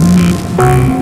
Bye.